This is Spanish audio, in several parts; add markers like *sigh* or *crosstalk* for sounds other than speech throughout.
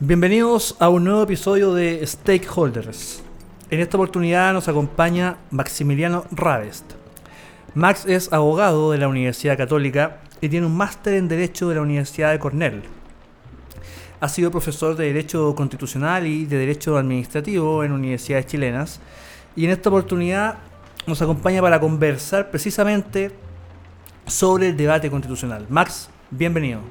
Bienvenidos a un nuevo episodio de Stakeholders. En esta oportunidad nos acompaña Maximiliano Ravest. Max es abogado de la Universidad Católica y tiene un máster en Derecho de la Universidad de Cornell. Ha sido profesor de Derecho Constitucional y de Derecho Administrativo en universidades chilenas y en esta oportunidad nos acompaña para conversar precisamente sobre el debate constitucional. Max, bienvenido.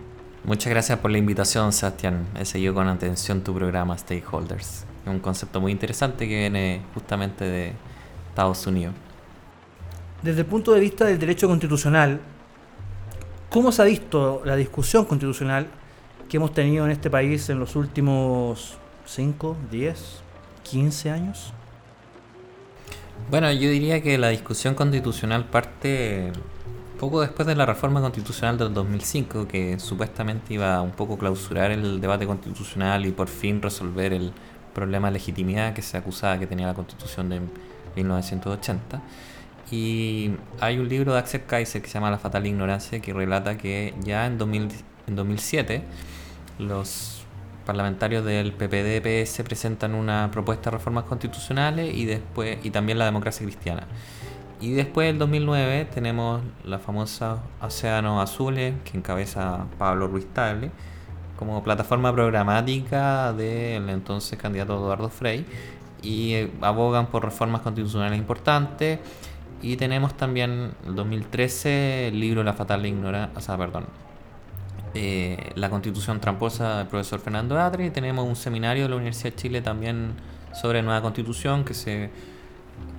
Muchas gracias por la invitación, Sebastián. He seguido con atención tu programa Stakeholders. Es un concepto muy interesante que viene justamente de Estados Unidos. Desde el punto de vista del derecho constitucional, ¿cómo se ha visto la discusión constitucional que hemos tenido en este país en los últimos 5, 10, 15 años? Bueno, yo diría que la discusión constitucional parte poco después de la reforma constitucional del 2005, que supuestamente iba un poco clausurar el debate constitucional y por fin resolver el problema de legitimidad que se acusaba que tenía la constitución de 1980. Y hay un libro de Axel Kaiser que se llama La fatal ignorancia que relata que ya en, 2000, en 2007 los parlamentarios del PPD-PS presentan una propuesta de reformas constitucionales y después y también la democracia cristiana. Y después del 2009 tenemos la famosa Océano Azules que encabeza Pablo Ruiz Table como plataforma programática del entonces candidato Eduardo Frei y eh, abogan por reformas constitucionales importantes. Y tenemos también el 2013 el libro La fatal ignorancia, o sea, perdón, eh, La constitución tramposa del profesor Fernando Atre y tenemos un seminario de la Universidad de Chile también sobre nueva constitución que se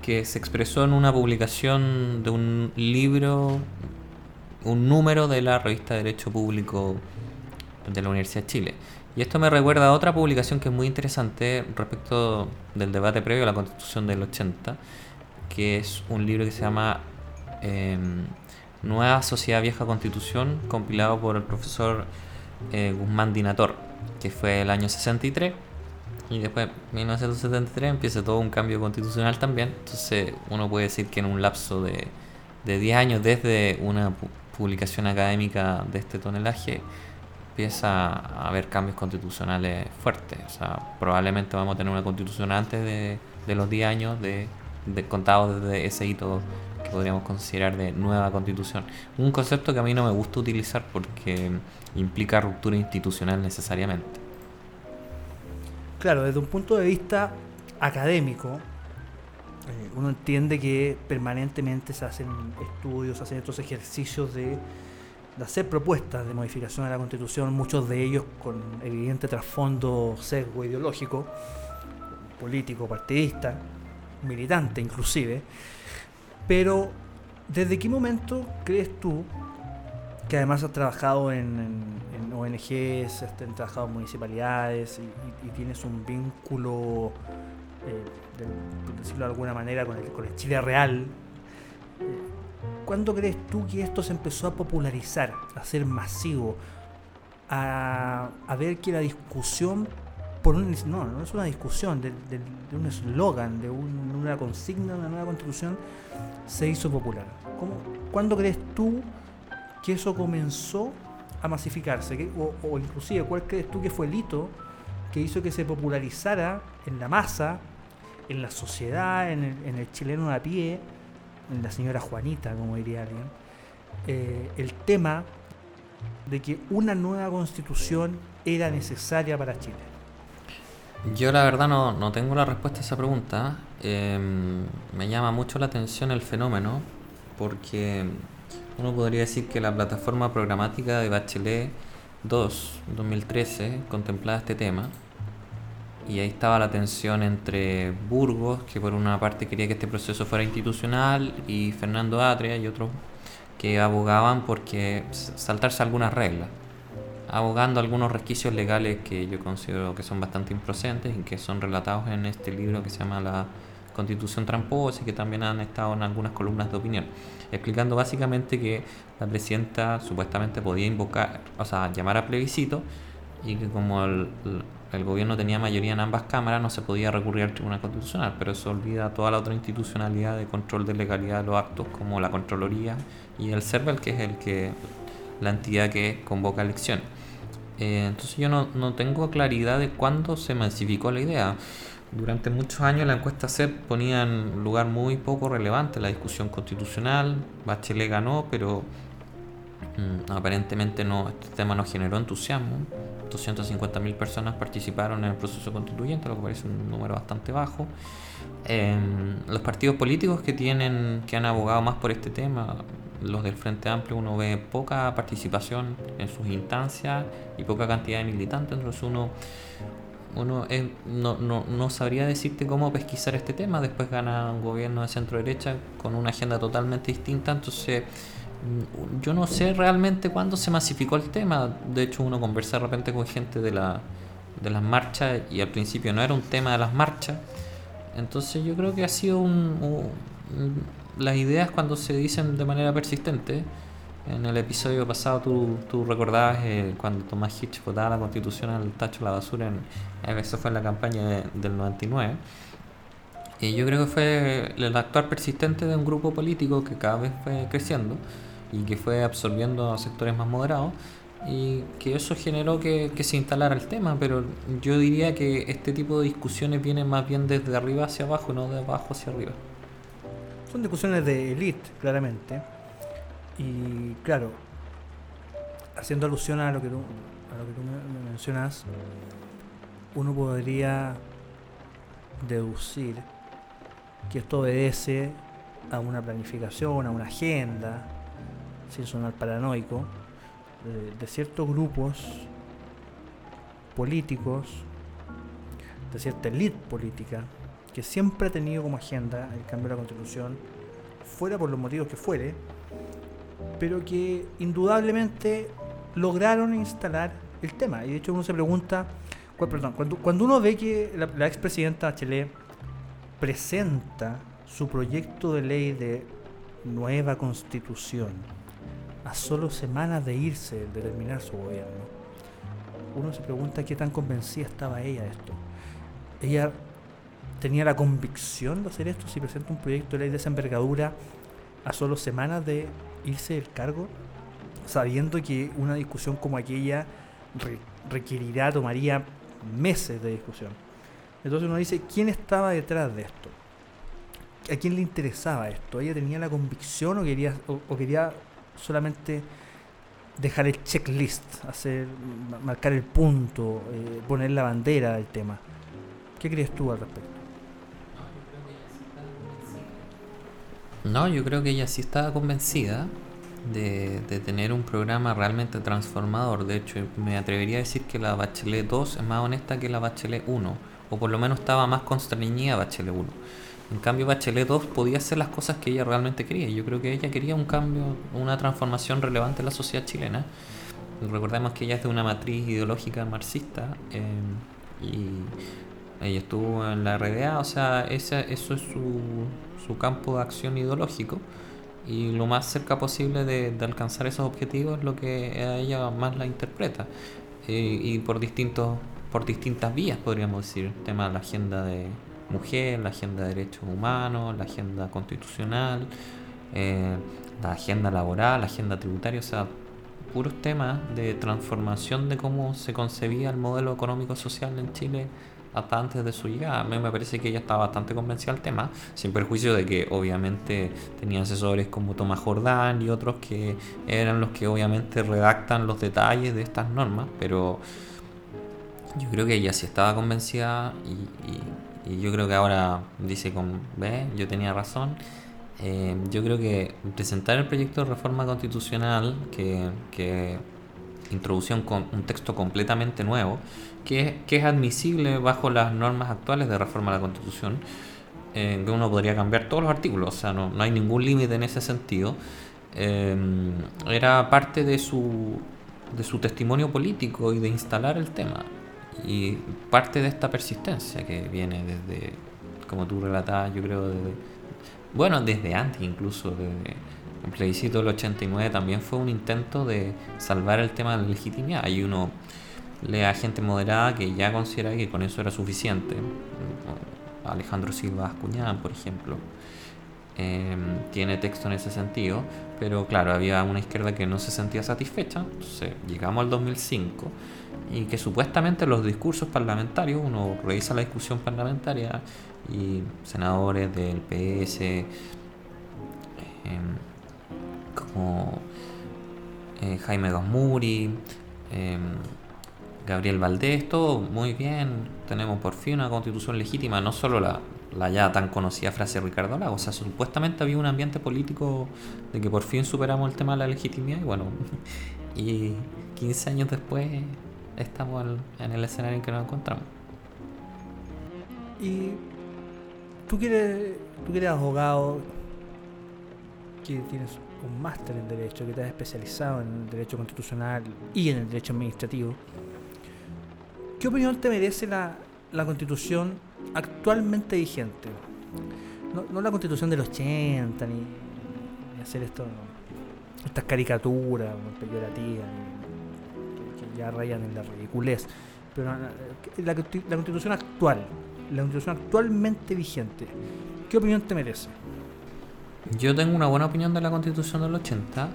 que se expresó en una publicación de un libro, un número de la revista Derecho Público de la Universidad de Chile. Y esto me recuerda a otra publicación que es muy interesante respecto del debate previo a la Constitución del 80, que es un libro que se llama em, Nueva Sociedad Vieja Constitución, compilado por el profesor eh, Guzmán Dinator, que fue el año 63 y después, 1973, empieza todo un cambio constitucional también. Entonces, uno puede decir que en un lapso de, de 10 años desde una publicación académica de este tonelaje, empieza a haber cambios constitucionales fuertes. O sea, probablemente vamos a tener una constitución antes de, de los 10 años de, de contados desde ese hito que podríamos considerar de nueva constitución. Un concepto que a mí no me gusta utilizar porque implica ruptura institucional necesariamente. Claro, desde un punto de vista académico, eh, uno entiende que permanentemente se hacen estudios, se hacen estos ejercicios de, hacer propuestas de modificación a la Constitución, muchos de ellos con evidente trasfondo sesgo ideológico, político, partidista, militante inclusive. Pero, ¿desde qué momento crees tú que además has trabajado en, ONGs, este, has trabajado en municipalidades y, tienes un vínculo, eh, por decirlo de alguna manera, con el, con el Chile real. Eh, ¿Cuándo crees tú que esto se empezó a popularizar, a ser masivo, a, ver que la discusión, por un, no, no es una discusión, de, un eslogan, de una consigna, de una nueva constitución, se hizo popular? ¿Cómo, ¿Cuándo crees tú que eso comenzó a masificarse? o, inclusive, ¿cuál crees tú que fue el hito que hizo que se popularizara en la masa, en la sociedad, en el, chileno de a pie, en la señora Juanita, como diría alguien, eh, el tema de que una nueva constitución era necesaria para Chile? Yo la verdad no, no tengo la respuesta a esa pregunta. Em, me llama mucho la atención el fenómeno porque uno podría decir que la plataforma programática de Bachelet 2, 2013, contemplaba este tema. Y ahí estaba la tensión entre Burgos, que por una parte quería que este proceso fuera institucional, y Fernando Atria y otros que abogaban porque saltarse algunas reglas, abogando algunos resquicios legales que yo considero que son bastante improcedentes y que son relatados en este libro que se llama La Constitución Tramposa y que también han estado en algunas columnas de opinión explicando básicamente que la presidenta supuestamente podía invocar, o sea, llamar a plebiscito y que como el, gobierno tenía mayoría en ambas cámaras no se podía recurrir al Tribunal Constitucional, pero eso olvida toda la otra institucionalidad de control de legalidad de los actos como la Contraloría y el CERVEL, que es el que la entidad que convoca elecciones. Eh, entonces yo no, no, tengo claridad de cuándo se masificó la idea. Durante muchos años la encuesta CEP ponía en lugar muy poco relevante la discusión constitucional. Bachelet ganó, pero mm, aparentemente no, este tema no generó entusiasmo. 250.000 personas participaron en el proceso constituyente, lo que parece un número bastante bajo. Em, los partidos políticos que tienen que han abogado más por este tema, los del Frente Amplio, uno ve poca participación en sus instancias y poca cantidad de militantes, entonces uno uno no, no, no, sabría decirte cómo pesquisar este tema. Después gana un gobierno de centro derecha con una agenda totalmente distinta. Entonces, mm, yo no sé realmente cuándo se masificó el tema. De hecho, uno conversa de repente con gente de, la, de las marchas y al principio no era un tema de las marchas. Entonces, yo creo que ha sido un, un las ideas cuando se dicen de manera persistente en el episodio pasado tú, tú recordabas eh, cuando Tomás Hitch votaba la constitución al tacho de la basura, en, eso fue en la campaña del 99. Y yo creo que fue el actuar persistente de un grupo político que cada vez fue creciendo y que fue absorbiendo a sectores más moderados y que eso generó que, que, se instalara el tema, pero yo diría que este tipo de discusiones vienen más bien desde arriba hacia abajo, no de abajo hacia arriba. Son discusiones de élite, claramente y claro, haciendo alusión a lo que tú, me mencionas, uno podría deducir que esto obedece a una planificación, a una agenda, sin sonar paranoico, de, de ciertos grupos políticos, de cierta élite política, que siempre ha tenido como agenda el cambio de la constitución, fuera por los motivos que fuere, pero que indudablemente lograron instalar el tema. Y de hecho uno se pregunta, perdón, cuando, cuando uno ve que la, la expresidenta Bachelet presenta su proyecto de ley de nueva constitución a solo semanas de irse, de terminar su gobierno, uno se pregunta qué tan convencida estaba ella de esto. Ella tenía la convicción de hacer esto si presenta un proyecto de ley de esa envergadura a solo semanas de irse del cargo sabiendo que una discusión como aquella requerirá, tomaría meses de discusión. Entonces uno dice, ¿quién estaba detrás de esto? ¿A quién le interesaba esto? ¿Ella tenía la convicción o quería, o, quería solamente dejar el checklist, hacer, marcar el punto, eh, poner la bandera del tema? ¿Qué crees tú al respecto? No, yo creo que ella sí estaba convencida de, tener un programa realmente transformador. De hecho, me atrevería a decir que la Bachelet 2 es más honesta que la Bachelet 1, o por lo menos estaba más constreñida Bachelet 1. En cambio, Bachelet 2 podía hacer las cosas que ella realmente quería. Yo creo que ella quería un cambio, una transformación relevante en la sociedad chilena. Recordemos que ella es de una matriz ideológica marxista eh, y ella estuvo en la RDA, o sea, esa, eso es su, su campo de acción ideológico. Y lo más cerca posible de, alcanzar esos objetivos es lo que a ella más la interpreta. Eh, y por distintos por distintas vías podríamos decir. El tema de la agenda de mujer la agenda de derechos humanos la agenda constitucional eh, la agenda laboral la agenda tributaria o sea puros temas de transformación de cómo se concebía el modelo económico social en Chile antes de su llegada. A me parece que ella estaba bastante convencida del tema, sin perjuicio de que obviamente tenía asesores como Tomás Jordán y otros que eran los que obviamente redactan los detalles de estas normas, pero yo creo que ella sí estaba convencida y, yo creo que ahora dice con, ve, yo tenía razón. Eh, yo creo que presentar el proyecto de reforma constitucional que, que introducía un texto completamente nuevo, que, es admisible bajo las normas actuales de reforma de la Constitución, eh, que uno podría cambiar todos los artículos, o sea, no, no hay ningún límite en ese sentido. Eh, era parte de su, de su testimonio político y de instalar el tema. Y parte de esta persistencia que viene desde, como tú relatabas, yo creo, desde, bueno, desde antes incluso, desde el plebiscito del 89 también fue un intento de salvar el tema de la legitimidad. Hay uno lea gente moderada que ya considera que con eso era suficiente. Alejandro Silva Ascuñán, por ejemplo. em, tiene texto en ese sentido, pero claro, había una izquierda que no se sentía satisfecha, entonces llegamos al 2005 y que supuestamente los discursos parlamentarios, uno revisa la discusión parlamentaria y senadores del PS, em, como eh, Jaime Gosmuri, em, Gabriel Valdés, todo muy bien, tenemos por fin una constitución legítima, no solo la, la ya tan conocida frase de Ricardo Lago, o sea, supuestamente había un ambiente político de que por fin superamos el tema de la legitimidad y bueno, *laughs* y 15 años después estamos en el escenario en que nos encontramos. Y tú quieres tú eres abogado, que tienes un máster en Derecho, que te has especializado en el Derecho Constitucional y en el Derecho Administrativo. ¿Qué opinión te merece la, la Constitución actualmente vigente? No, la Constitución del 80, ni, hacer esto, estas caricaturas peyorativas, que, ya rayan en la ridiculez, pero la, la Constitución actual, la Constitución actualmente vigente, ¿qué opinión te merece? Yo tengo una buena opinión de la Constitución del 80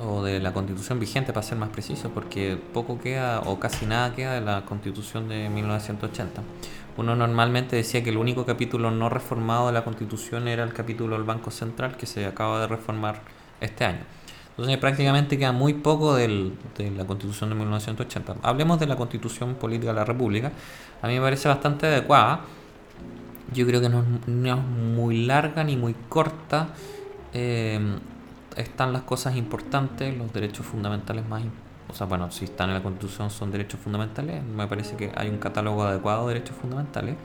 o de la constitución vigente para ser más preciso, porque poco queda o casi nada queda de la constitución de 1980. Uno normalmente decía que el único capítulo no reformado de la constitución era el capítulo del Banco Central que se acaba de reformar este año. Entonces prácticamente queda muy poco de la constitución de 1980. Hablemos de la constitución política de la República. A mí me parece bastante adecuada. Yo creo que no, no es muy larga ni muy corta. Eh, están las cosas importantes, los derechos fundamentales más o sea, bueno, si están en la Constitución son derechos fundamentales, me parece que hay un catálogo adecuado de derechos fundamentales.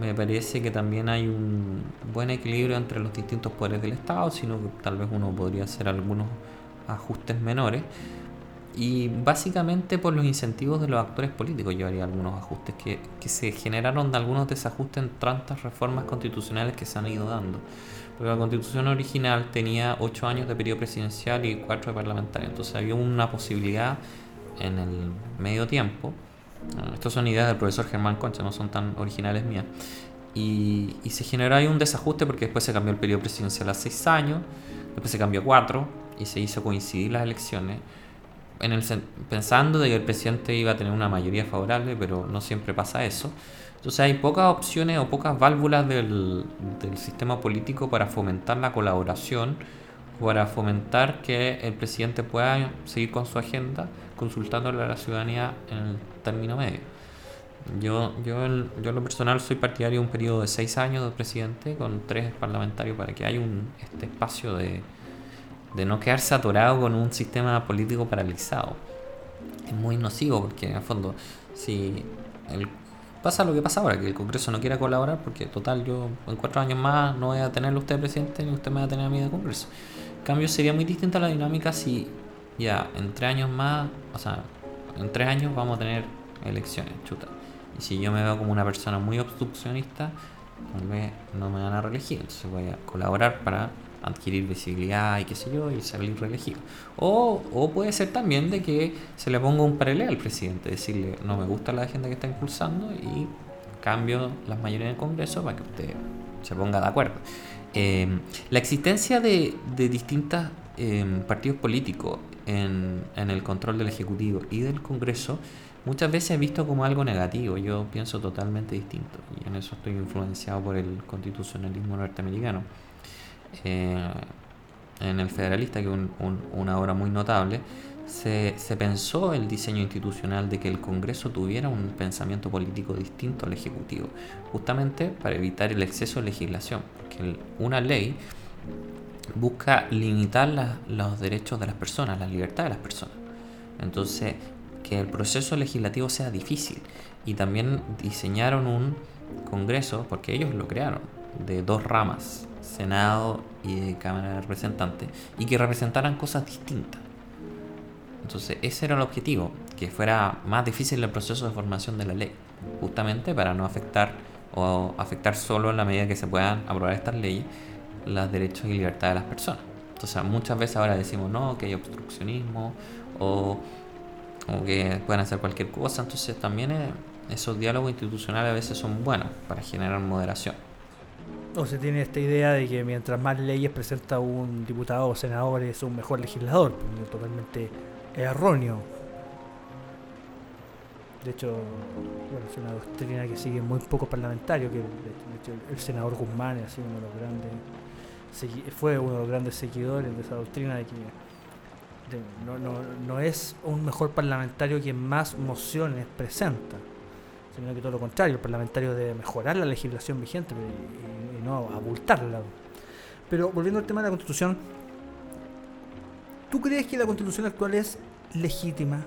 Me parece que también hay un buen equilibrio entre los distintos poderes del Estado, sino que tal vez uno podría hacer algunos ajustes menores. Y básicamente por los incentivos de los actores políticos yo haría algunos ajustes que, que se generaron de algunos desajustes en tantas reformas constitucionales que se han ido dando. Porque la constitución original tenía 8 años de periodo presidencial y 4 de parlamentario. Entonces había una posibilidad en el medio tiempo. Estas son ideas del profesor Germán Concha, no son tan originales mías. Y, y, se generó ahí un desajuste porque después se cambió el periodo presidencial a 6 años, después se cambió a 4 y se hizo coincidir las elecciones. En el, pensando de que el presidente iba a tener una mayoría favorable, pero no siempre pasa eso. Entonces hay pocas opciones o pocas válvulas del, sistema político para fomentar la colaboración, para fomentar que el presidente pueda seguir con su agenda consultándole a la ciudadanía en el término medio. Yo, yo, yo en lo personal soy partidario de un periodo de seis años de presidente con tres parlamentarios para que haya un, este espacio de, de no quedarse atorado con un sistema político paralizado. Es muy nocivo porque en el fondo si el, pasa lo que pasa ahora, que el Congreso no quiera colaborar porque total yo en cuatro años más no voy a tenerlo usted presidente ni usted me va a tener a mí de Congreso. En cambio sería muy distinta la dinámica si ya en tres años más, o sea, en tres años vamos a tener elecciones, chuta. Y si yo me veo como una persona muy obstruccionista, tal vez no me van a reelegir, entonces voy a colaborar para adquirir visibilidad y qué sé yo, y salir reelegido. O, puede ser también de que se le ponga un paralelo al presidente, decirle, no me gusta la agenda que está impulsando y cambio las mayorías del Congreso para que usted se ponga de acuerdo. Eh, la existencia de, de distintos eh, partidos políticos en, en el control del Ejecutivo y del Congreso muchas veces he visto como algo negativo. Yo pienso totalmente distinto y en eso estoy influenciado por el constitucionalismo norteamericano. Eh, en el Federalista, que es una obra muy notable, se, se, pensó el diseño institucional de que el Congreso tuviera un pensamiento político distinto al Ejecutivo, justamente para evitar el exceso de legislación, porque una ley busca limitar los derechos de las personas, la libertad de las personas. Entonces, que el proceso legislativo sea difícil. Y también diseñaron un Congreso, porque ellos lo crearon, de dos ramas, Senado y Cámara de Representantes, y que representaran cosas distintas. Entonces ese era el objetivo, que fuera más difícil el proceso de formación de la ley, justamente para no afectar o afectar solo en la medida que se puedan aprobar estas leyes los derechos y libertades de las personas. Entonces muchas veces ahora decimos no, que hay obstruccionismo o, o que pueden hacer cualquier cosa, entonces también esos diálogos institucionales a veces son buenos para generar moderación. O se tiene esta idea de que mientras más leyes presenta un diputado o senador es un mejor legislador, pues, totalmente erróneo. De hecho, bueno, es una doctrina que sigue muy pocos parlamentarios, que de hecho el senador Guzmán es uno de los grandes, fue uno de los grandes seguidores de esa doctrina de que no, no es un mejor parlamentario quien más mociones presenta, sino que todo lo contrario, el parlamentario debe mejorar la legislación vigente y, y no abultarla. Pero volviendo al tema de la constitución, ¿tú crees que la constitución actual es legítima?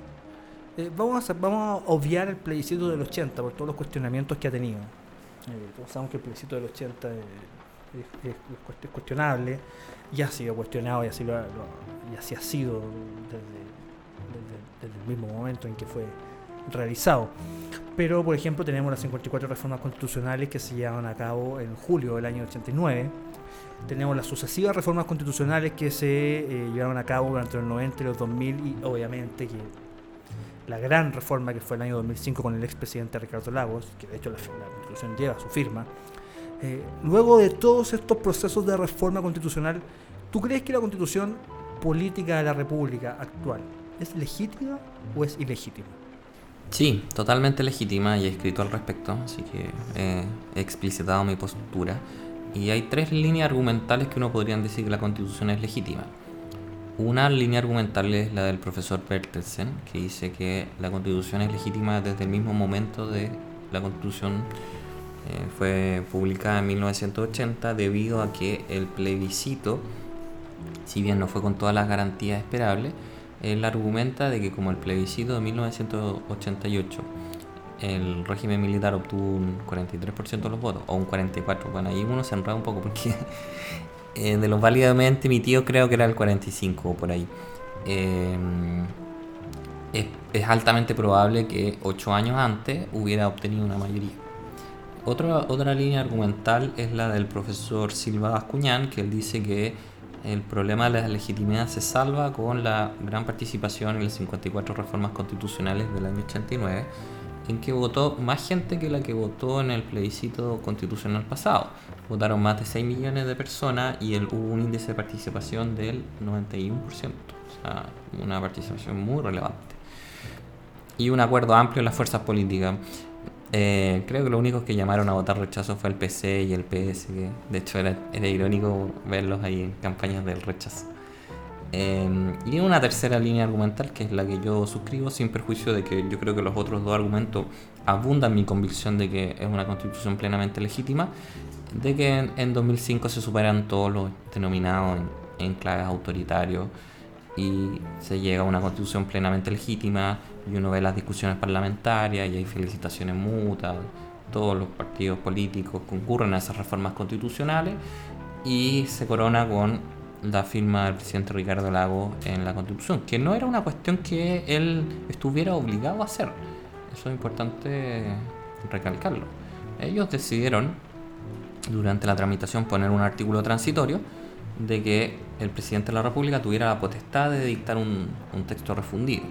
Eh, vamos, a, vamos a obviar el plebiscito del 80 por todos los cuestionamientos que ha tenido. Eh, todos sabemos que el plebiscito del 80 es, cuestionable, ya ha sido cuestionado y así, lo, y así ha sido desde, el mismo momento en que fue realizado. Pero, por ejemplo, tenemos las 54 reformas constitucionales que se llevan a cabo en julio del año 89. Tenemos las sucesivas reformas constitucionales que se eh, llevaron a cabo durante los 90 y los 2000 y obviamente la gran reforma que fue el año 2005 con el expresidente Ricardo Lagos, que de hecho la, Constitución lleva su firma, eh, luego de todos estos procesos de reforma constitucional, ¿tú crees que la Constitución política de la República actual es legítima o es ilegítima? Sí, totalmente legítima y he escrito al respecto, así que he explicitado mi postura. Y hay tres líneas argumentales que uno podría decir que la Constitución es legítima. Una línea argumental es la del profesor Bertelsen, que dice que la constitución es legítima desde el mismo momento de la constitución eh, fue publicada en 1980 debido a que el plebiscito, si bien no fue con todas las garantías esperables, él argumenta de que como el plebiscito de 1988 el régimen militar obtuvo un 43% de los votos, o un 44%, bueno, ahí uno se enreda un poco porque *laughs* eh, de los válidamente emitidos creo que era el 45 por ahí. Eh, es, altamente probable que 8 años antes hubiera obtenido una mayoría. Otra, otra línea argumental es la del profesor Silva Bascuñán, que él dice que el problema de la legitimidad se salva con la gran participación en las 54 reformas constitucionales del año 89 en que votó más gente que la que votó en el plebiscito constitucional pasado. Votaron más de 6 millones de personas y el, hubo un índice de participación del 91%, o sea, una participación muy relevante. Y un acuerdo amplio en las fuerzas políticas. Eh, creo que lo único que llamaron a votar rechazo fue el PC y el PS, que de hecho era, era irónico verlos ahí en campañas del rechazo. Em, y una tercera línea argumental, que es la que yo suscribo, sin perjuicio de que yo creo que los otros dos argumentos abundan mi convicción de que es una constitución plenamente legítima, de que en, 2005 se superan todos los denominados en, claves autoritarios y se llega a una constitución plenamente legítima y uno ve las discusiones parlamentarias y hay felicitaciones mutuas, todos los partidos políticos concurren a esas reformas constitucionales y se corona con la firma del presidente Ricardo Lago en la Constitución, que no era una cuestión que él estuviera obligado a hacer. Eso es importante recalcarlo. Ellos decidieron durante la tramitación poner un artículo transitorio de que el presidente de la República tuviera la potestad de dictar un, texto refundido.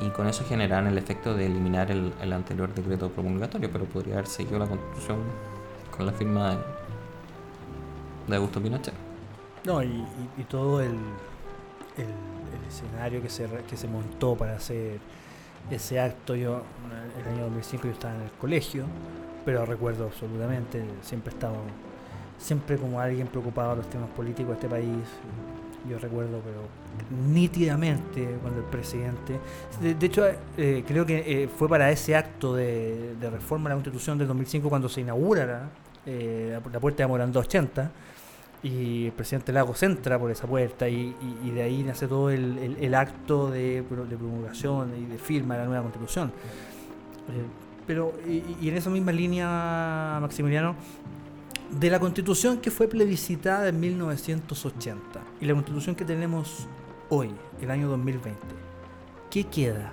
Y con eso generan el efecto de eliminar el, anterior decreto promulgatorio, pero podría haber seguido la constitución con la firma de, Augusto Pinochet. No, y, todo el, escenario que se, que se montó para hacer ese acto, yo el año 2005 yo estaba en el colegio, pero recuerdo absolutamente, siempre he estado, siempre como alguien preocupado de los temas políticos de este país, yo recuerdo, pero nítidamente cuando el presidente, de, hecho eh, creo que eh, fue para ese acto de, reforma de la constitución del 2005 cuando se inaugura eh, la puerta de Morán 280, y el presidente Lagos entra por esa puerta y, de ahí nace todo el, acto de, promulgación y de firma de la nueva constitución. Eh, pero, y, en esa misma línea, Maximiliano, de la constitución que fue plebiscitada en 1980 y la constitución que tenemos hoy, el año 2020, ¿qué queda?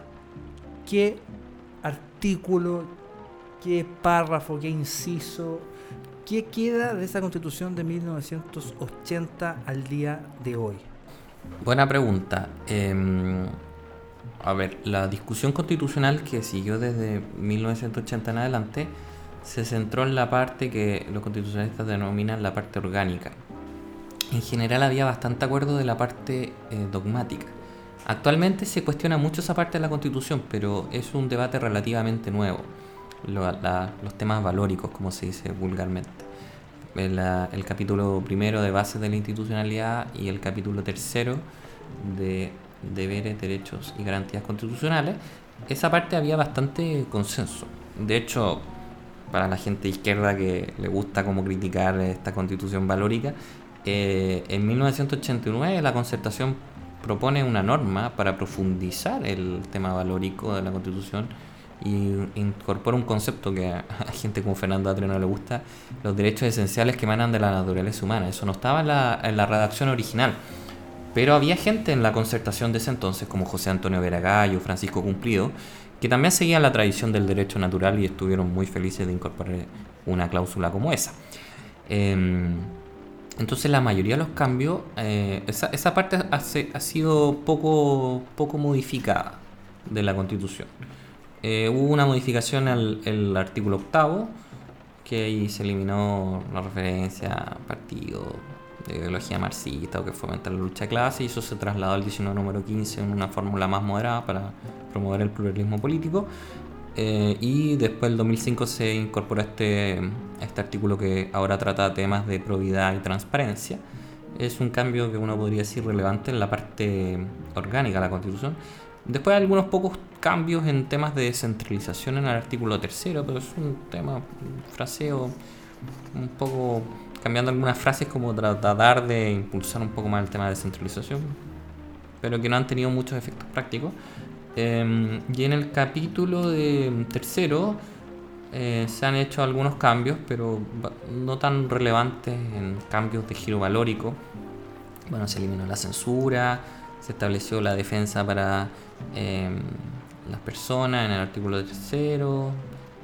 ¿Qué artículo, qué párrafo, qué inciso ¿Qué queda de esa constitución de 1980 al día de hoy? Buena pregunta. Em, a ver, la discusión constitucional que siguió desde 1980 en adelante se centró en la parte que los constitucionalistas denominan la parte orgánica. En general había bastante acuerdo de la parte eh, dogmática. Actualmente se cuestiona mucho esa parte de la constitución, pero es un debate relativamente nuevo. los temas valóricos, como se dice vulgarmente. El, el, capítulo primero de bases de la institucionalidad y el capítulo tercero de deberes, derechos y garantías constitucionales. Esa parte había bastante consenso. De hecho, para la gente izquierda que le gusta como criticar esta constitución valórica, eh, en 1989 la concertación propone una norma para profundizar el tema valórico de la constitución y incorpora un concepto que a, *laughs* gente como Fernando Atre no le gusta, los derechos esenciales que emanan de la naturaleza humana. Eso no estaba en la, en la redacción original. Pero había gente en la concertación de ese entonces, como José Antonio Veragallo, Francisco Cumplido, que también seguían la tradición del derecho natural y estuvieron muy felices de incorporar una cláusula como esa. Em, entonces la mayoría de los cambios, eh, esa, parte ha, sido poco, poco modificada de la constitución. Eh, hubo una modificación al el artículo octavo, que ahí se eliminó la referencia a partido de ideología marxista o que fomenta la lucha de clase y eso se trasladó al 19 número 15 en una fórmula más moderada para promover el pluralismo político. Eh, y después, en 2005, se incorporó este, este artículo que ahora trata temas de probidad y transparencia. Es un cambio que uno podría decir relevante en la parte orgánica de la Constitución. Después hay algunos pocos cambios en temas de descentralización en el artículo tercero, pero es un tema, un fraseo un poco cambiando algunas frases como tratar de impulsar un poco más el tema de descentralización, pero que no han tenido muchos efectos prácticos. Em, y en el capítulo de tercero eh, se han hecho algunos cambios, pero no tan relevantes en cambios de giro valórico. Bueno, se eliminó la censura, se estableció la defensa para em, las personas en el artículo tercero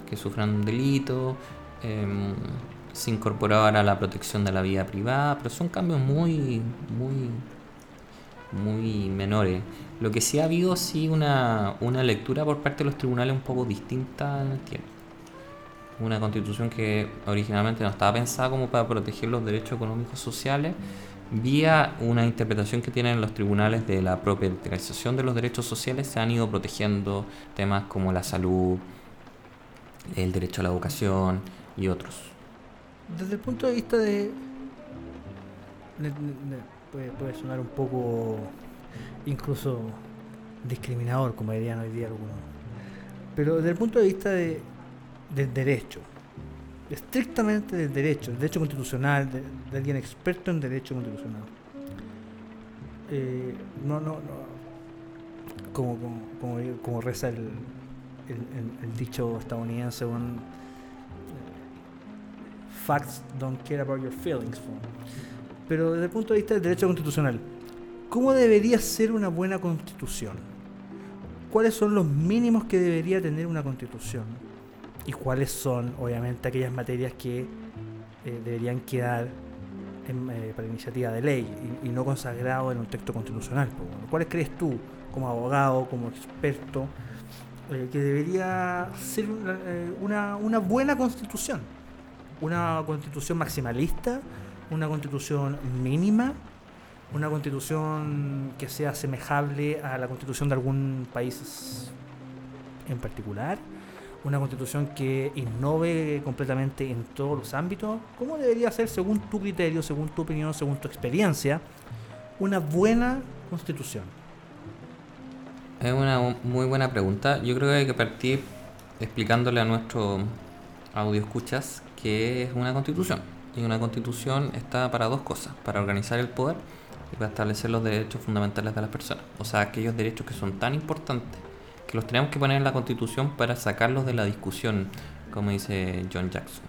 que sufran un delito. Se incorporó ahora la protección de la vida privada, pero son cambios muy, muy, muy menores. Lo que sí ha habido, sí, una, una lectura por parte de los tribunales un poco distinta en el tiempo. Una constitución que originalmente no estaba pensada como para proteger los derechos económicos sociales, vía una interpretación que tienen los tribunales de la propia utilización de los derechos sociales, se han ido protegiendo temas como la salud, el derecho a la educación y otros desde el punto de vista de, puede, sonar un poco incluso discriminador, como dirían hoy día algunos, pero desde el punto de vista de, del derecho, estrictamente del derecho, el derecho constitucional, de, alguien experto en derecho constitucional. Eh, no, no, no, como, como, como, reza el, el, dicho estadounidense, un, facts don't care about your feelings. Pero desde el punto de vista del derecho constitucional, ¿cómo debería ser una buena constitución? ¿Cuáles son los mínimos que debería tener una constitución? ¿Y cuáles son, obviamente, aquellas materias que eh, deberían quedar eh, para iniciativa de ley y, no consagrado en un texto constitucional? ¿Cuáles crees tú, como abogado, como experto, eh, que debería ser una, una buena constitución? Una constitución maximalista, una constitución mínima, una constitución que sea asemejable a la constitución de algún país en particular, una constitución que innove completamente en todos los ámbitos. ¿Cómo debería ser, según tu criterio, según tu opinión, según tu experiencia, una buena constitución? Es una muy buena pregunta. Yo creo que hay que partir explicándole a nuestro audio escuchas que es una constitución. Y una constitución está para dos cosas, para organizar el poder y para establecer los derechos fundamentales de las personas. O sea, aquellos derechos que son tan importantes que los tenemos que poner en la constitución para sacarlos de la discusión, como dice John Jackson.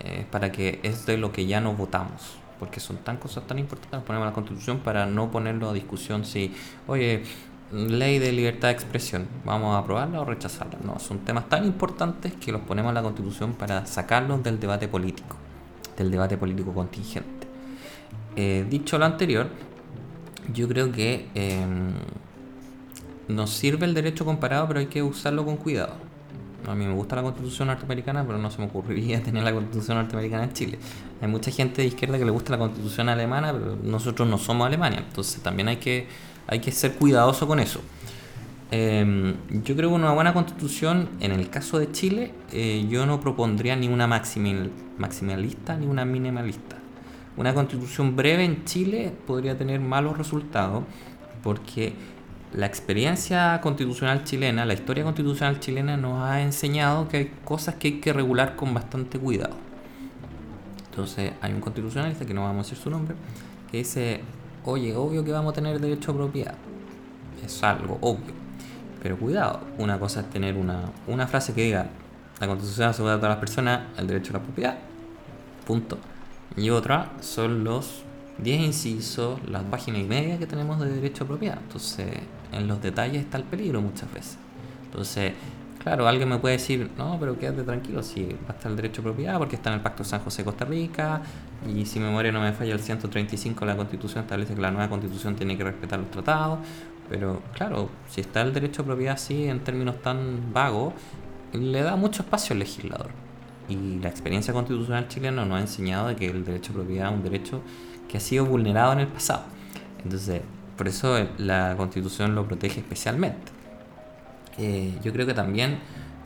Eh, para que es de lo que ya no votamos. Porque son tan cosas tan importantes, ponemos en la constitución para no ponerlo a discusión si, oye, ley de libertad de expresión, ¿vamos a aprobarla o rechazarla? No, son temas tan importantes que los ponemos en la Constitución para sacarlos del debate político, del debate político contingente. Eh, dicho lo anterior, yo creo que em, nos sirve el derecho comparado, pero hay que usarlo con cuidado. A mí me gusta la constitución norteamericana, pero no se me ocurriría *laughs* tener la constitución norteamericana en Chile. Hay mucha gente de izquierda que le gusta la constitución alemana, pero nosotros no somos Alemania. Entonces también hay que, hay que ser cuidadoso con eso. Em, yo creo que una buena constitución, en el caso de Chile, eh, yo no propondría ni una maximalista ni una minimalista. Una constitución breve en Chile podría tener malos resultados porque la experiencia constitucional chilena, la historia constitucional chilena nos ha enseñado que hay cosas que hay que regular con bastante cuidado. Entonces hay un constitucionalista, que no vamos a decir su nombre, que dice, oye, obvio que vamos a tener derecho a propiedad. Es algo obvio. Pero cuidado, una cosa es tener una, una frase que diga, la constitución asegura a todas las personas el derecho a la propiedad. Punto. Y otra son los 10 incisos, las páginas y media que tenemos de derecho a propiedad. Entonces, en los detalles está el peligro muchas veces. Entonces, claro, alguien me puede decir, no, pero quédate tranquilo, si va a estar el derecho a propiedad porque está en el Pacto San José Costa Rica y si memoria no me falla el 135 de la Constitución establece que la nueva Constitución tiene que respetar los tratados. Pero claro, si está el derecho a propiedad así en términos tan vagos, le da mucho espacio al legislador. Y la experiencia constitucional chilena nos ha enseñado de que el derecho a propiedad es un derecho que ha sido vulnerado en el pasado. Entonces, por eso la constitución lo protege especialmente. Eh, yo creo que también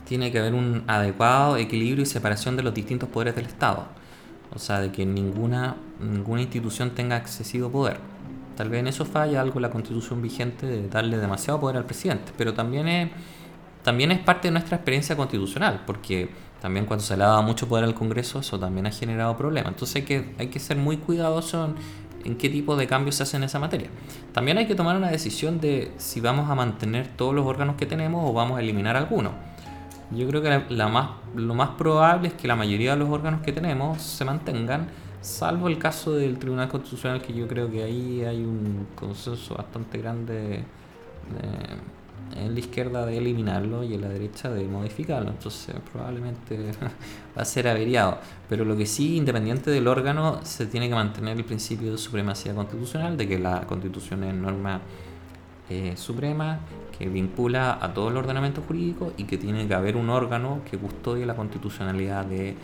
tiene que haber un adecuado equilibrio y separación de los distintos poderes del Estado. O sea, de que ninguna, ninguna institución tenga excesivo poder. Tal vez en eso falla algo la constitución vigente de darle demasiado poder al presidente, pero también es, también es parte de nuestra experiencia constitucional, porque también cuando se le ha dado mucho poder al Congreso, eso también ha generado problemas. Entonces hay que, hay que ser muy cuidadoso en, en qué tipo de cambios se hacen en esa materia. También hay que tomar una decisión de si vamos a mantener todos los órganos que tenemos o vamos a eliminar algunos. Yo creo que lo más probable es que la mayoría de los órganos que tenemos se mantengan, salvo el caso del Tribunal Constitucional, que yo creo que ahí hay un consenso bastante grande en la izquierda de eliminarlo y en la derecha de modificarlo. Entonces probablemente *laughs* va a ser averiado. Pero lo que sí, independiente del órgano, se tiene que mantener el principio de supremacía constitucional, de que la constitución es norma eh, suprema, que vincula a todo el ordenamiento jurídico y que tiene que haber un órgano que custodie la constitucionalidad de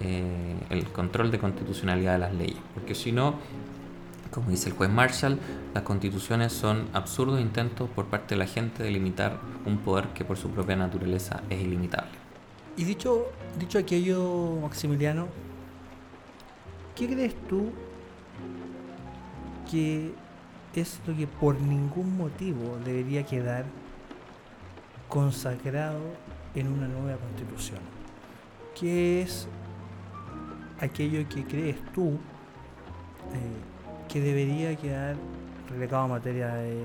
eh, el control de constitucionalidad de las leyes. Porque si no, como dice el juez Marshall, las constituciones son absurdos intentos por parte de la gente de limitar un poder que por su propia naturaleza es ilimitable. Y dicho, dicho aquello, Maximiliano, ¿qué crees tú que es lo que por ningún motivo debería quedar consagrado en una nueva constitución? ¿Qué es aquello que crees tú eh, que debería quedar relegado a materia de,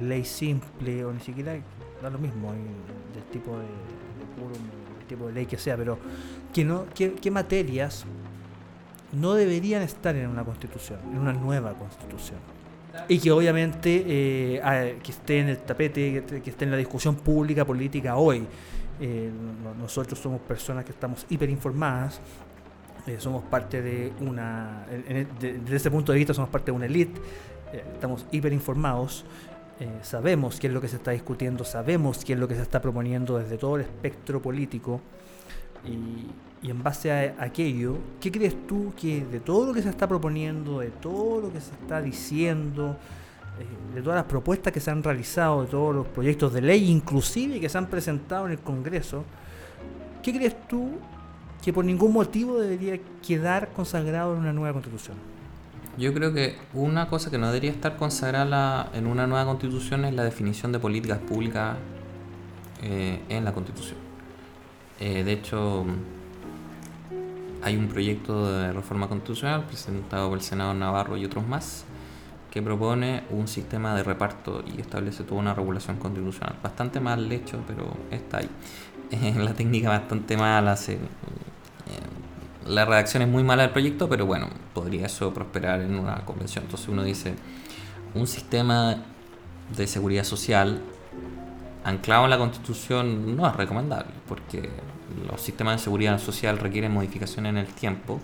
ley simple o ni siquiera da lo mismo del tipo de, tipo de ley que sea, pero que no, qué materias no deberían estar en una constitución, en una nueva constitución. Y que obviamente eh, que esté en el tapete, que, esté en la discusión pública, política hoy. Eh, nosotros somos personas que estamos hiperinformadas eh, somos parte de una, desde ese punto de vista somos parte de una elite, eh, estamos hiperinformados, eh, sabemos qué es lo que se está discutiendo, sabemos qué es lo que se está proponiendo desde todo el espectro político y, en base a aquello, ¿qué crees tú que de todo lo que se está proponiendo, de todo lo que se está diciendo, de todas las propuestas que se han realizado, de todos los proyectos de ley inclusive que se han presentado en el Congreso, ¿qué crees tú que por ningún motivo debería quedar consagrado en una nueva constitución. Yo creo que una cosa que no debería estar consagrada en una nueva constitución es la definición de políticas públicas eh, en la constitución. Eh, de hecho, hay un proyecto de reforma constitucional presentado por el senador Navarro y otros más que propone un sistema de reparto y establece toda una regulación constitucional. Bastante mal hecho, pero está ahí. *laughs* la técnica bastante mala, se la redacción es muy mala del proyecto, pero bueno, podría eso prosperar en una convención. Entonces uno dice, un sistema de seguridad social anclado en la constitución no es recomendable, porque los sistemas de seguridad social requieren modificaciones en el tiempo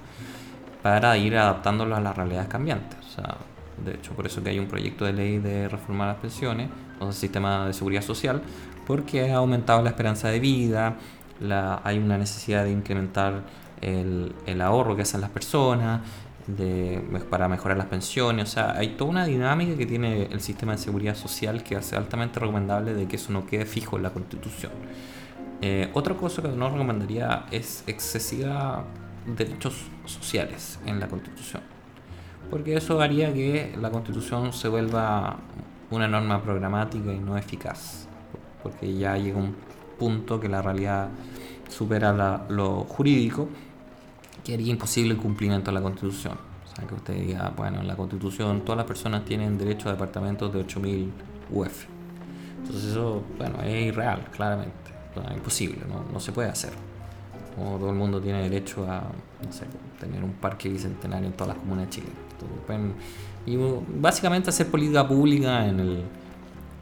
para ir adaptándolos a las realidades cambiantes. O sea, de hecho, por eso que hay un proyecto de ley de reformar las pensiones, o el sistema de seguridad social, porque ha aumentado la esperanza de vida, la, hay una necesidad de incrementar el, ahorro que hacen las personas, para mejorar las pensiones, o sea, hay toda una dinámica que tiene el sistema de seguridad social que hace altamente recomendable de que eso no quede fijo en la constitución. Eh, otra cosa que no recomendaría es excesiva derechos sociales en la constitución, porque eso haría que la constitución se vuelva una norma programática y no eficaz, porque ya llega un punto que la realidad supera lo jurídico que imposible el cumplimiento de la Constitución. O sea, que usted diga, bueno, en la Constitución todas las personas tienen derecho a departamentos de 8.000 UF. Entonces eso, bueno, es irreal, claramente. Es imposible, ¿no? no se puede hacer. Todo el mundo tiene derecho a, no sé, tener un parque bicentenario en todas las comunas de Chile. y básicamente hacer política pública en, el,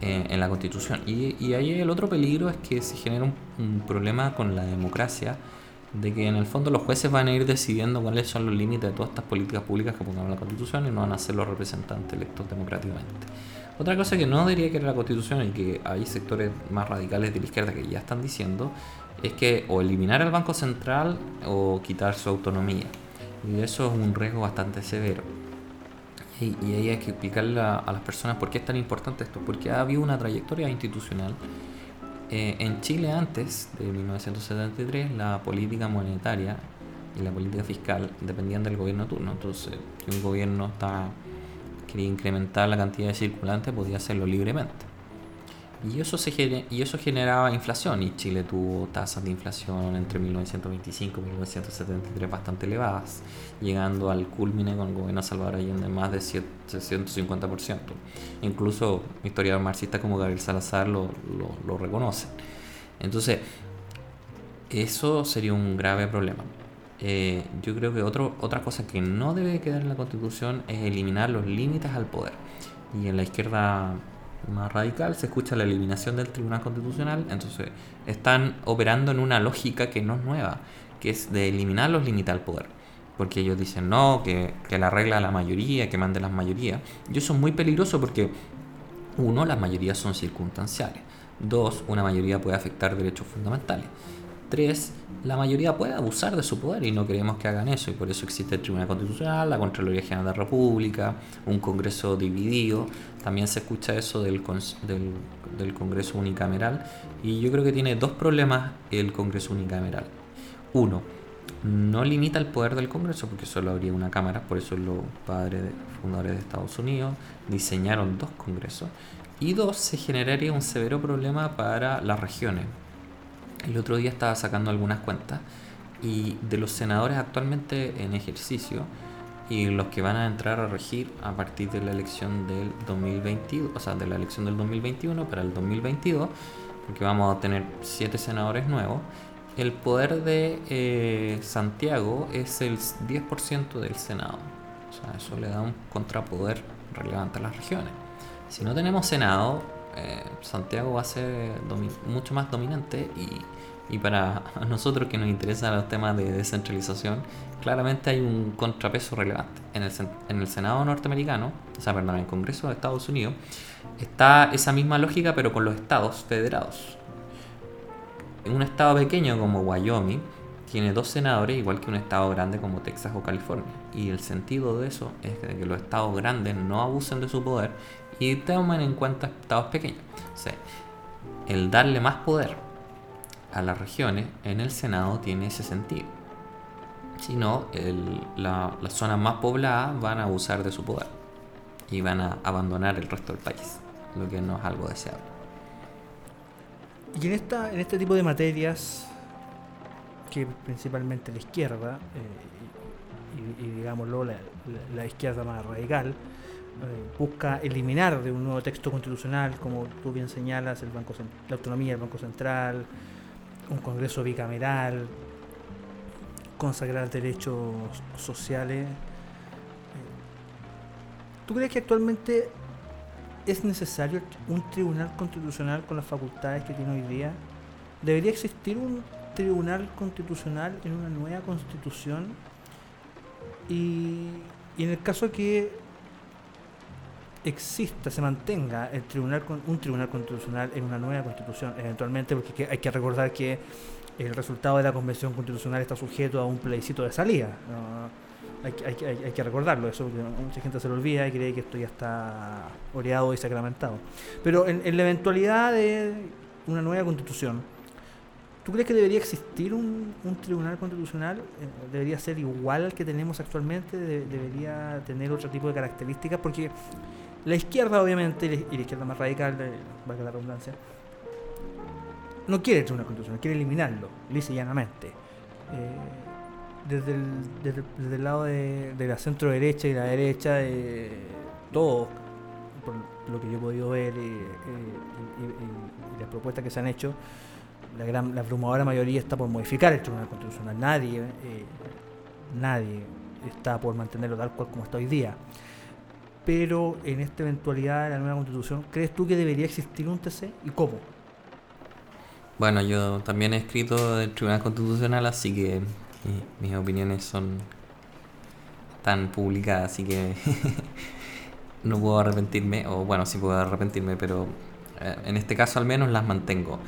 en la Constitución. Y, y, ahí el otro peligro es que se genera un problema con la democracia de que en el fondo los jueces van a ir decidiendo cuáles son los límites de todas estas políticas públicas que pongamos en la Constitución y no van a ser los representantes electos democráticamente. Otra cosa que no diría que era la Constitución y que hay sectores más radicales de la izquierda que ya están diciendo es que o eliminar el Banco Central o quitar su autonomía. Y eso es un riesgo bastante severo. Y, ahí hay que explicarle a, a las personas por qué es tan importante esto, porque ha habido una trayectoria institucional eh, en Chile antes de 1973 la política monetaria y la política fiscal dependían del gobierno turno. Entonces, si un gobierno quería incrementar la cantidad de circulantes, podía hacerlo libremente. Y eso, se, y eso generaba inflación y Chile tuvo tasas de inflación entre 1925 y 1973 bastante elevadas, llegando al culmine con el gobierno Salvador Allende más de 150%. Incluso historiadores marxistas como Gabriel Salazar lo, lo, lo reconocen. Entonces, eso sería un grave problema. Eh, yo creo que otro, otra cosa que no debe quedar en la Constitución es eliminar los límites al poder. Y en la izquierda más radical, se escucha la eliminación del Tribunal Constitucional, entonces están operando en una lógica que no es nueva, que es de eliminar los límites al poder. Porque ellos dicen no, que, que la regla la mayoría, que mande las mayorías. Y eso es muy peligroso porque, uno, las mayorías son circunstanciales. Dos, una mayoría puede afectar derechos fundamentales. Tres, la mayoría puede abusar de su poder y no queremos que hagan eso y por eso existe el Tribunal Constitucional, la Contraloría General de la República, un Congreso dividido, también se escucha eso del, del, Congreso unicameral y yo creo que tiene dos problemas el Congreso unicameral. Uno, no limita el poder del Congreso porque solo habría una Cámara, por eso los padres fundadores de Estados Unidos diseñaron dos Congresos. Y dos, se generaría un severo problema para las regiones el otro día estaba sacando algunas cuentas y de los senadores actualmente en ejercicio y los que van a entrar a regir a partir de la elección del 2022, o sea, de la elección del 2021 para el 2022, porque vamos a tener siete senadores nuevos, el poder de eh, Santiago es el 10% del Senado. O sea, eso le da un contrapoder relevante a las regiones. Si no tenemos Senado, eh, Santiago va a ser mucho más dominante y, para *laughs* nosotros que nos interesan los temas de descentralización, claramente hay un contrapeso relevante. En el, en el Senado norteamericano, o sea, perdón, en el Congreso de Estados Unidos, está esa misma lógica pero con los estados federados. En un estado pequeño como Wyoming, tiene dos senadores, igual que un estado grande como Texas o California. Y el sentido de eso es que los estados grandes no abusen de su poder y tomen en cuenta estados pequeños. O sea, el darle más poder a las regiones en el Senado tiene ese sentido. Si no, la, las zonas más pobladas van a abusar de su poder y van a abandonar el resto del país, lo que no es algo deseable. Y en, esta, en este tipo de materias, que principalmente la izquierda, eh, y, digámoslo, la, la, izquierda más radical, busca eliminar de un nuevo texto constitucional, como tú bien señalas, el banco, la autonomía del Banco Central, un Congreso bicameral, consagrar derechos sociales. Eh, ¿Tú crees que actualmente es necesario un tribunal constitucional con las facultades que tiene hoy día? ¿Debería existir un tribunal constitucional en una nueva constitución? Y, y en el caso que exista, se mantenga el tribunal un tribunal constitucional en una nueva constitución, eventualmente, porque hay que recordar que el resultado de la convención constitucional está sujeto a un plebiscito de salida. Hay, hay, que recordarlo, eso mucha gente se lo olvida y cree que esto ya está oreado y sacramentado. Pero en, la eventualidad de una nueva constitución, ¿tú crees que debería existir un, tribunal constitucional? Eh, ¿Debería ser igual al que tenemos actualmente? ¿Debería tener otro tipo de características? Porque la izquierda, obviamente, y la izquierda más radical, valga la redundancia, no quiere el tribunal constitucional, quiere eliminarlo, lisa y llanamente. Eh, desde el, desde, el lado de, la centro derecha y la derecha, eh, todos, por lo que yo he podido ver y, las propuestas que se han hecho, la, gran, la abrumadora mayoría está por modificar el Tribunal Constitucional. Nadie, eh, nadie está por mantenerlo tal cual como está hoy día. Pero en esta eventualidad de la nueva constitución, ¿crees tú que debería existir un TC y cómo? Bueno, yo también he escrito del Tribunal Constitucional, así que mis opiniones son tan publicadas, así que *laughs* no puedo arrepentirme, o bueno, sí puedo arrepentirme, pero eh, en este caso al menos las mantengo.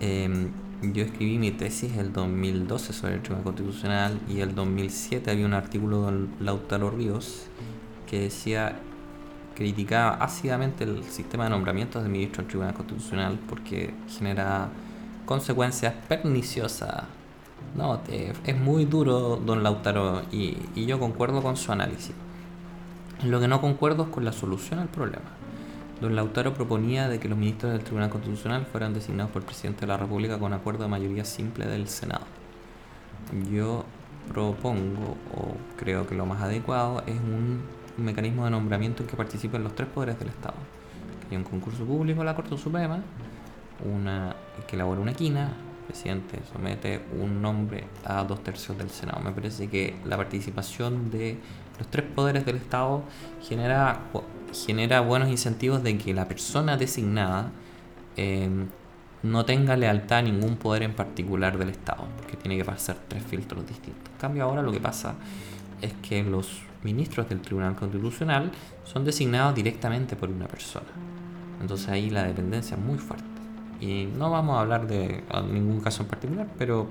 Em, yo escribí mi tesis el 2012 sobre el Tribunal Constitucional y el 2007 había un artículo de Lautaro Ríos que decía criticaba ácidamente el sistema de nombramientos de ministros del Tribunal Constitucional porque genera consecuencias perniciosas no, es muy duro don Lautaro y, yo concuerdo con su análisis. Lo que no concuerdo es con la solución al problema. Don Lautaro proponía de que los ministros del Tribunal Constitucional fueran designados por el presidente de la República con acuerdo de mayoría simple del Senado. Yo propongo, o creo que lo más adecuado, es un, mecanismo de nombramiento en que participen los tres poderes del Estado. Que haya un concurso público a la Corte Suprema, una, que elabore una quina, presidente somete un nombre a dos tercios del Senado. Me parece que la participación de los tres poderes del Estado genera, genera buenos incentivos de que la persona designada em, no tenga lealtad a ningún poder en particular del Estado, porque tiene que pasar tres filtros distintos. En cambio, ahora lo que pasa es que los ministros del Tribunal Constitucional son designados directamente por una persona. Entonces ahí la dependencia es muy fuerte. Y no vamos a hablar de ningún caso en particular, pero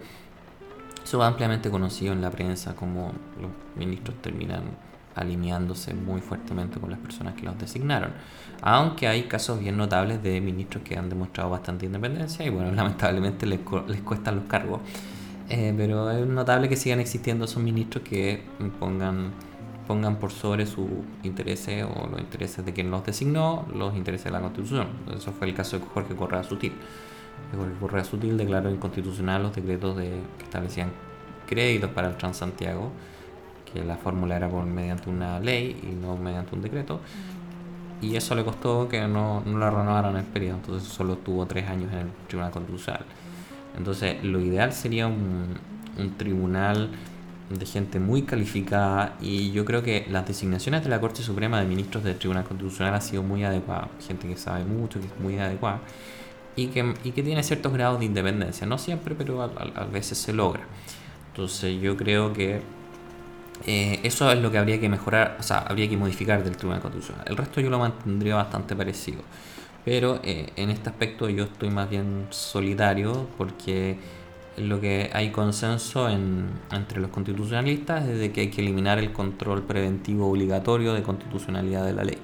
eso va ampliamente conocido en la prensa, como los ministros terminan alineándose muy fuertemente con las personas que los designaron. Aunque hay casos bien notables de ministros que han demostrado bastante independencia y bueno, *laughs* lamentablemente les, les cuestan los cargos. Eh, pero es notable que sigan existiendo esos ministros que pongan pongan por sobre sus intereses o los intereses de quien los designó, los intereses de la Constitución. Eso fue el caso de Jorge Correa Sutil. Jorge Correa Sutil declaró inconstitucional los decretos de, que establecían créditos para el Transantiago, que la fórmula era por mediante una ley y no mediante un decreto. Y eso le costó que no, no la renovaran el periodo, entonces solo tuvo tres años en el Tribunal Constitucional. Entonces, lo ideal sería un, un tribunal de gente muy calificada y yo creo que las designaciones de la Corte Suprema de Ministros del Tribunal Constitucional han sido muy adecuadas, gente que sabe mucho, que es muy adecuada y que, y que tiene ciertos grados de independencia, no siempre, pero a, veces se logra. Entonces yo creo que eh, eso es lo que habría que mejorar, o sea, habría que modificar del Tribunal Constitucional. El resto yo lo mantendría bastante parecido. Pero eh, en este aspecto yo estoy más bien solidario porque lo que hay consenso entre los constitucionalistas es de que hay que eliminar el control preventivo obligatorio de constitucionalidad de la ley.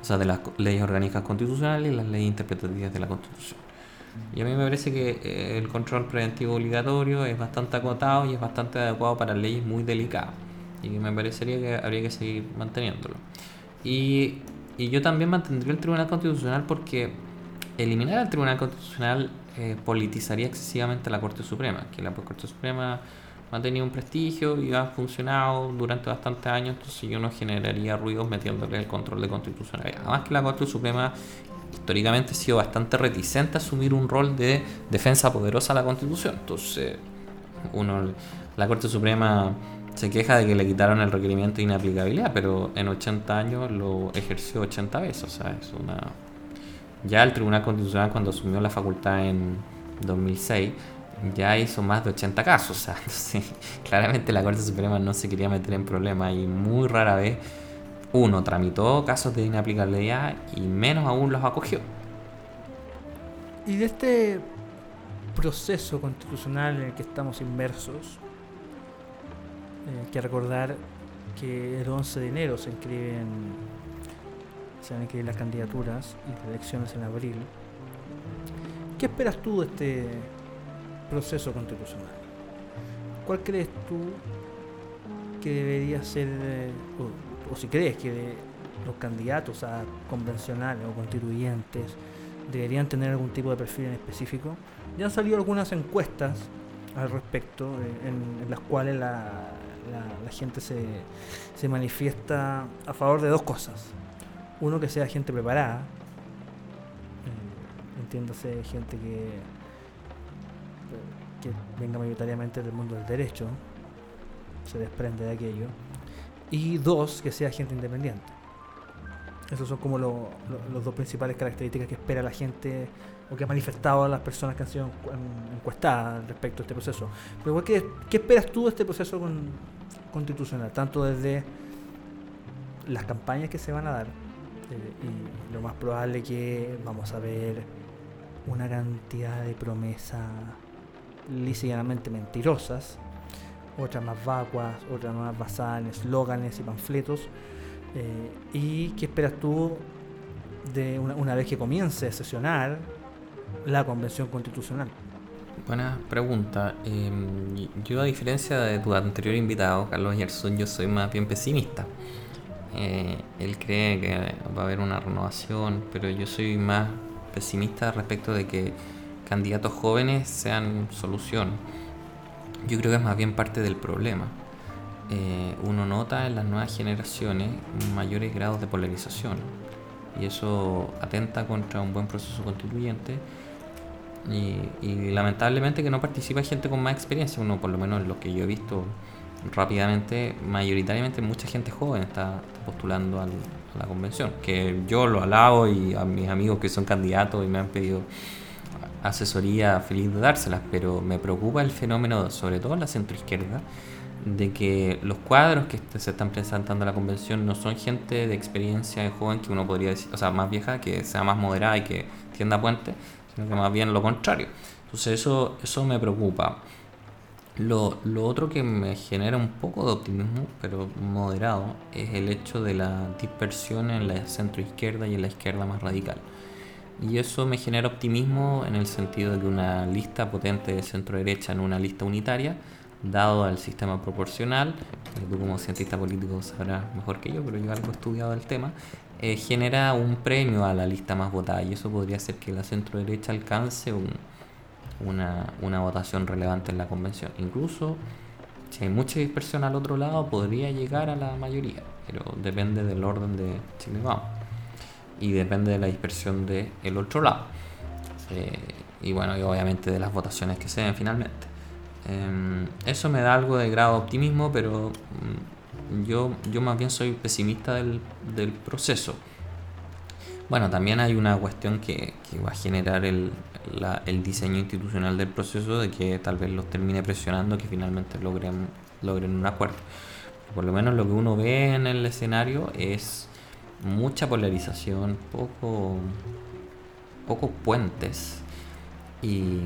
O sea, de las leyes orgánicas constitucionales y las leyes interpretativas de la Constitución. Y a mí me parece que eh, el control preventivo obligatorio es bastante acotado y es bastante adecuado para leyes muy delicadas. Y me parecería que habría que seguir manteniéndolo. Y, y yo también mantendría el Tribunal Constitucional porque eliminar al Tribunal Constitucional eh, politizaría excesivamente la Corte Suprema, que la Corte Suprema ha tenido un prestigio y ha funcionado durante bastantes años, entonces yo no generaría ruidos metiéndole el control de constitucionalidad. Además que la Corte Suprema históricamente ha sido bastante reticente a asumir un rol de defensa poderosa a la Constitución. Entonces, uno, la Corte Suprema se queja de que le quitaron el requerimiento de inaplicabilidad, pero en 80 años lo ejerció 80 veces, o sea, es una ya el Tribunal Constitucional cuando asumió la facultad en 2006 ya hizo más de 80 casos. *laughs* O sea, claramente la Corte Suprema no se quería meter en problemas y muy rara vez uno, tramitó casos de inaplicabilidad y menos aún los acogió. Y de este proceso constitucional en el que estamos inmersos, eh, hay que recordar que el 11 de enero se inscriben, se van a inscribir las candidaturas y las elecciones en abril. ¿Qué esperas tú de este proceso constitucional? ¿Cuál crees tú que debería ser, o, o si crees que los candidatos a convencionales o constituyentes deberían tener algún tipo de perfil en específico? Ya han salido algunas encuestas al respecto, eh, en, en las cuales la, la, la gente se, se manifiesta a favor de dos cosas. Uno, que sea gente preparada, eh, entiéndase gente que, que venga mayoritariamente del mundo del derecho, se desprende de aquello. Y dos, que sea gente independiente. Esos son como lo- lo- los dos principales características que espera la gente o que ha manifestado a las personas que han sido encu- en- encuestadas respecto a este proceso. Pero igual, ¿qué, qué esperas tú de este proceso con- constitucional? Tanto desde las campañas que se van a dar y lo más probable que vamos a ver una cantidad de promesas lícitamente mentirosas, otras más vacuas, otras más basadas en eslóganes y panfletos. Eh, ¿Y qué esperas tú de una, vez que comience a sesionar la convención constitucional? Buena pregunta. Eh, yo, a diferencia de tu anterior invitado, Carlos Yerson, yo soy más bien pesimista. Eh, él cree que va a haber una renovación, pero yo soy más pesimista respecto de que candidatos jóvenes sean solución. Yo creo que es más bien parte del problema. Eh, uno nota en las nuevas generaciones mayores grados de polarización y eso atenta contra un buen proceso constituyente y, y lamentablemente que no participa gente con más experiencia, uno por lo menos lo que yo he visto rápidamente, mayoritariamente mucha gente joven está postulando al- a la convención, que yo lo alabo y a mis amigos que son candidatos y me han pedido asesoría feliz de dárselas, pero me preocupa el fenómeno, sobre todo en la centroizquierda, de que los cuadros que se están presentando a la convención no son gente de experiencia joven que uno podría decir, o sea, más vieja, que sea más moderada y que tienda puente, sino que más bien lo contrario. Entonces eso, eso me preocupa. Lo, lo otro que me genera un poco de optimismo, pero moderado, es el hecho de la dispersión en la centroizquierda y en la izquierda más radical. Y eso me genera optimismo en el sentido de que una lista potente de centro derecha en una lista unitaria, dado al sistema proporcional, que tú como cientista político sabrás mejor que yo, pero yo algo he estudiado el tema, eh, genera un premio a la lista más votada y eso podría hacer que la centro derecha alcance un, una, una votación relevante en la convención. Incluso si hay mucha dispersión al otro lado, podría llegar a la mayoría, pero depende del orden de Chile Vamos y depende de la dispersión del el otro lado. Eh, y bueno, y obviamente de las votaciones que se den finalmente. Em, eso me da algo de grado de optimismo, pero mm, yo, yo más bien soy pesimista del, del proceso. Bueno, también hay una cuestión que, va a generar el, la- el diseño institucional del proceso de que tal vez los termine presionando que finalmente logren, logren un acuerdo. Por lo menos lo que uno ve en el escenario es mucha polarización, poco, puentes. Y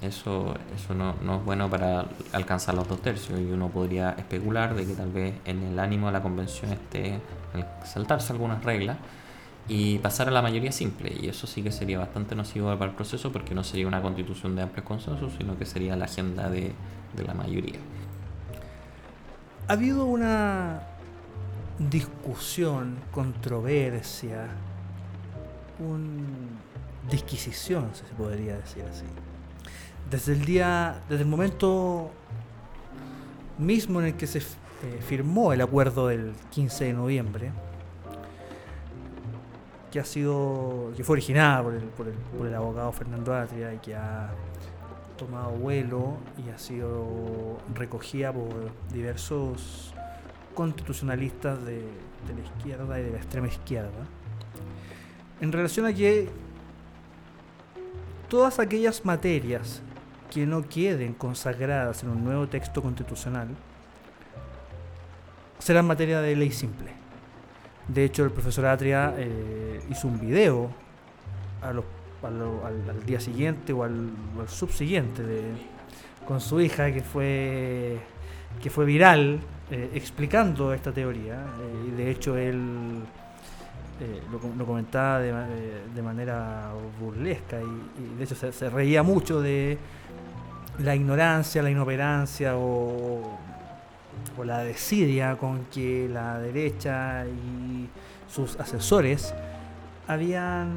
eso, eso no, es bueno para alcanzar los dos tercios. Y uno podría especular de que tal vez en el ánimo de la convención esté saltarse algunas reglas y pasar a la mayoría simple. Y eso sí que sería bastante nocivo para el proceso porque no sería una constitución de amplios consensos, sino que sería la agenda de, de la mayoría. Ha habido una discusión, controversia, un disquisición, si se podría decir así. Desde el día, desde el momento mismo en el que se eh, firmó el acuerdo del 15 de noviembre, que ha sido, que fue originada por el, por el, por el abogado Fernando Atria y que ha tomado vuelo y ha sido recogida por diversos constitucionalistas de, de la izquierda y de la extrema izquierda, en relación a que todas aquellas materias que no queden consagradas en un nuevo texto constitucional serán materia de ley simple. De hecho, el profesor Atria eh, hizo un video al, día siguiente o al, subsiguiente con su hija que fue, que fue viral eh, explicando esta teoría. Eh, y de hecho, él lo, comentaba de, manera burlesca y, de hecho se, reía mucho de la ignorancia, la inoperancia o o la desidia con que la derecha y sus asesores habían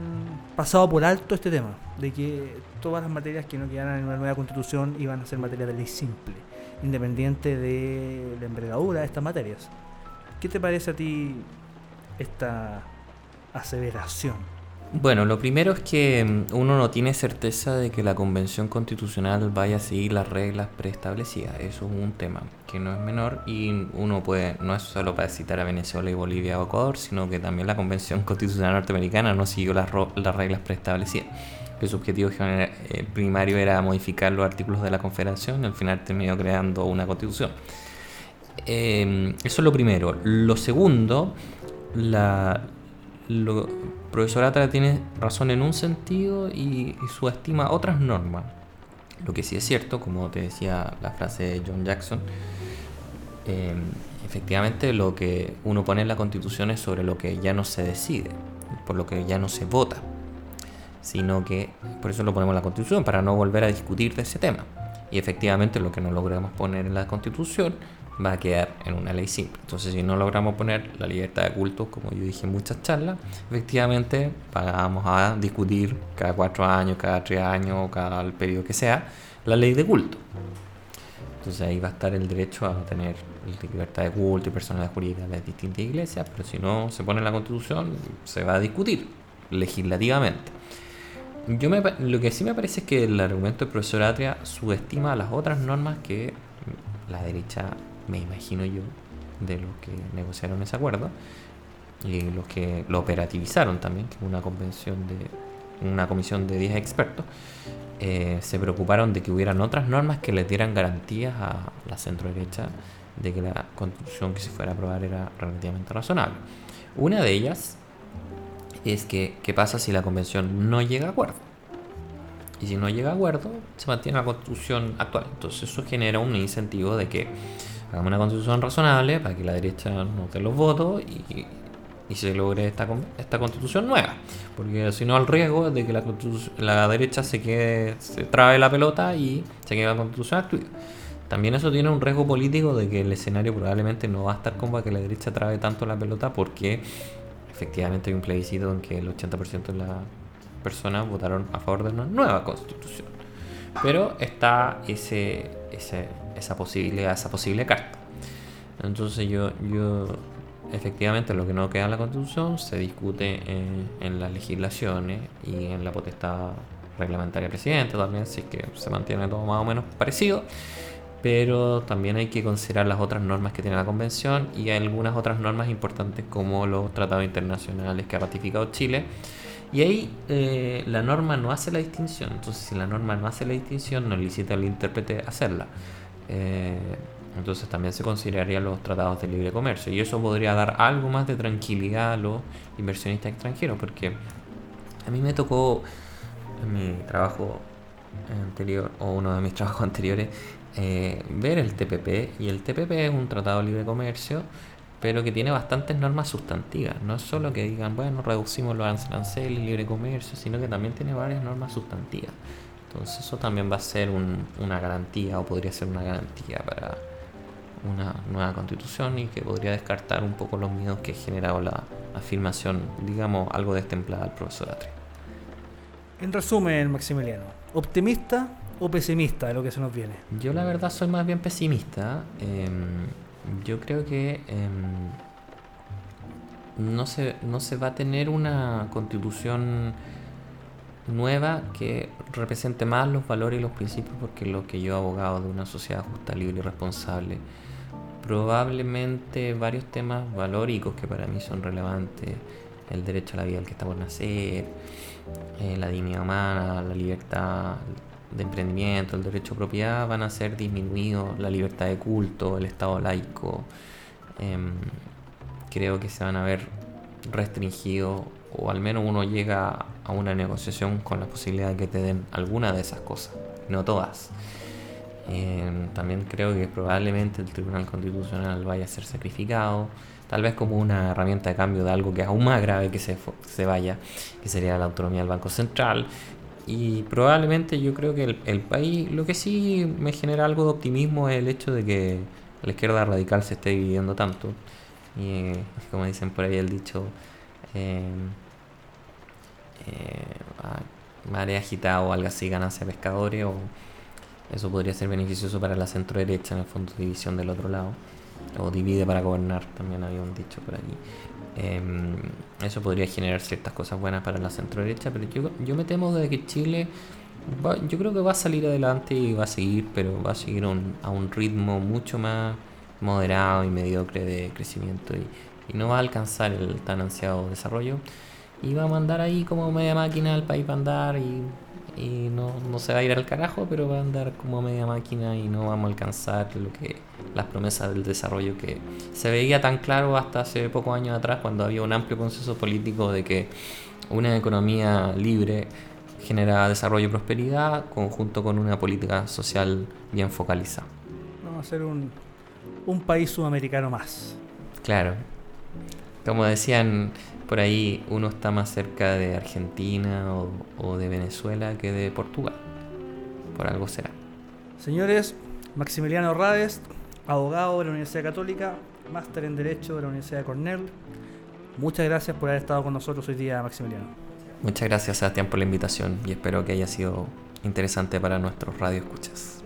pasado por alto este tema, de que todas las materias que no quedaran en una nueva constitución iban a ser materias de ley simple, independiente de la envergadura de estas materias. ¿Qué te parece a ti esta aseveración? Bueno, lo primero es que mm, uno no tiene certeza de que la convención constitucional vaya a seguir las reglas preestablecidas. Eso es un tema que no es menor y uno puede, no es solo para citar a Venezuela y Bolivia o Ecuador, sino que también la convención *laughs* constitucional norteamericana no siguió las, reglas preestablecidas. Que su objetivo eh, primario era modificar los artículos de la confederación y al final terminó creando una constitución. Em, eso es lo primero. Lo segundo, la, lo, profesor Atra tiene razón en un sentido y, subestima otras normas. Lo que sí es cierto, como te decía la frase de John Jackson, em, efectivamente lo que uno pone en la constitución es sobre lo que ya no se decide, por lo que ya no se vota, sino que por eso lo ponemos en la constitución, para no volver a discutir de ese tema. Y efectivamente lo que no logramos poner en la constitución va a quedar en una ley simple. Entonces, si no logramos poner la libertad de culto, como yo dije en muchas charlas, efectivamente vamos a discutir cada cuatro años, cada tres años, cada el periodo que sea, la ley de culto. Entonces ahí va a estar el derecho a tener libertad de culto y personalidad jurídica de las distintas iglesias, pero si no se pone en la constitución, se va a discutir legislativamente. Yo me, lo que sí me parece es que el argumento del profesor Atria subestima las otras normas que la derecha me imagino yo, de los que negociaron ese acuerdo y los que lo operativizaron también, que una convención de una comisión de 10 expertos, eh, se preocuparon de que hubieran otras normas que les dieran garantías a la centro derecha de que la constitución que se fuera a aprobar era relativamente razonable. Una de ellas es que qué pasa si la convención no llega a acuerdo. Y si no llega a acuerdo, se mantiene la constitución actual. Entonces eso genera un incentivo de que hagamos una constitución razonable para que la derecha nos dé los votos y, se logre esta, esta constitución nueva. Porque si no, el riesgo es de que la, la derecha se quede, se trabe la pelota y se quede la constitución actual. También eso tiene un riesgo político de que el escenario probablemente no va a estar como para que la derecha trabe tanto la pelota porque efectivamente hay un plebiscito en que el 80% de las personas votaron a favor de una nueva constitución. Pero está ese, ese esa posibilidad, esa posible carta. Entonces yo, yo efectivamente lo que no queda en la constitución se discute en, las legislaciones y en la potestad reglamentaria presidente también, así que se mantiene todo más o menos parecido. Pero también hay que considerar las otras normas que tiene la convención y algunas otras normas importantes como los tratados internacionales que ha ratificado Chile. Y ahí eh, la norma no hace la distinción. Entonces, si la norma no hace la distinción, no licita al intérprete hacerla. Eh, entonces también se considerarían los tratados de libre comercio. Y eso podría dar algo más de tranquilidad a los inversionistas extranjeros porque a mí me tocó en mi trabajo anterior o uno de mis *laughs* trabajos anteriores eh, ver el TPP y el TPP es un tratado de libre comercio pero que tiene bastantes normas sustantivas. No es solo que digan bueno reducimos los aranceles libre comercio sino que también tiene varias normas sustantivas entonces eso también va a ser una garantía o podría ser una garantía para una nueva constitución y que podría descartar un poco los miedos que ha generado la afirmación, digamos, algo destemplada del profesor Atri. En resumen, Maximiliano, ¿optimista o pesimista de lo que se nos viene? Yo la verdad soy más bien pesimista. Em, yo creo que em, no, se, no se va a tener una constitución nueva que represente más los valores y los principios porque lo que yo abogado de una sociedad justa, libre y responsable. Probablemente varios temas valóricos que para mí son relevantes, el derecho a la vida del que está por nacer, eh, la dignidad humana, la libertad de emprendimiento, el derecho a propiedad van a ser disminuidos, la libertad de culto, el Estado laico. Em, creo que se van a ver restringido o al menos uno llega a una negociación con la posibilidad de que te den alguna de esas cosas, no todas. Eh, también creo que probablemente el Tribunal Constitucional vaya a ser sacrificado, tal vez como una herramienta de cambio de algo que es aún más grave que se, se vaya, que sería la autonomía del Banco Central. Y probablemente yo creo que el, país, lo que sí me genera algo de optimismo es el hecho de que la izquierda radical se esté dividiendo tanto. Y como dicen por ahí el dicho, eh, eh, marea agitada o algo así ganancia pescadores o eso podría ser beneficioso para la centro derecha en el fondo división del otro lado o divide para gobernar también había un dicho por allí em, eso podría generar ciertas cosas buenas para la centro derecha pero yo, yo me temo de que Chile yo creo que va a salir adelante y va a seguir pero va a seguir a un ritmo mucho más moderado y mediocre de crecimiento y, y no va a alcanzar el tan ansiado desarrollo y va a mandar ahí como media máquina al país para andar y, y no, no, se va a ir al carajo, pero va a andar como media máquina y no vamos a alcanzar lo que las promesas del desarrollo que se veía tan claro hasta hace pocos años atrás cuando había un amplio consenso político de que una economía libre genera desarrollo y prosperidad conjunto con una política social bien focalizada. Vamos a ser un, un país sudamericano más. Claro. Como decían por ahí uno está más cerca de Argentina o, de Venezuela que de Portugal. Por algo será. Señores, Maximiliano Rades, abogado de la Universidad Católica, máster en Derecho de la Universidad de Cornell. Muchas gracias por haber estado con nosotros hoy día, Maximiliano. Muchas gracias, Sebastián, por la invitación y espero que haya sido interesante para nuestros radioescuchas.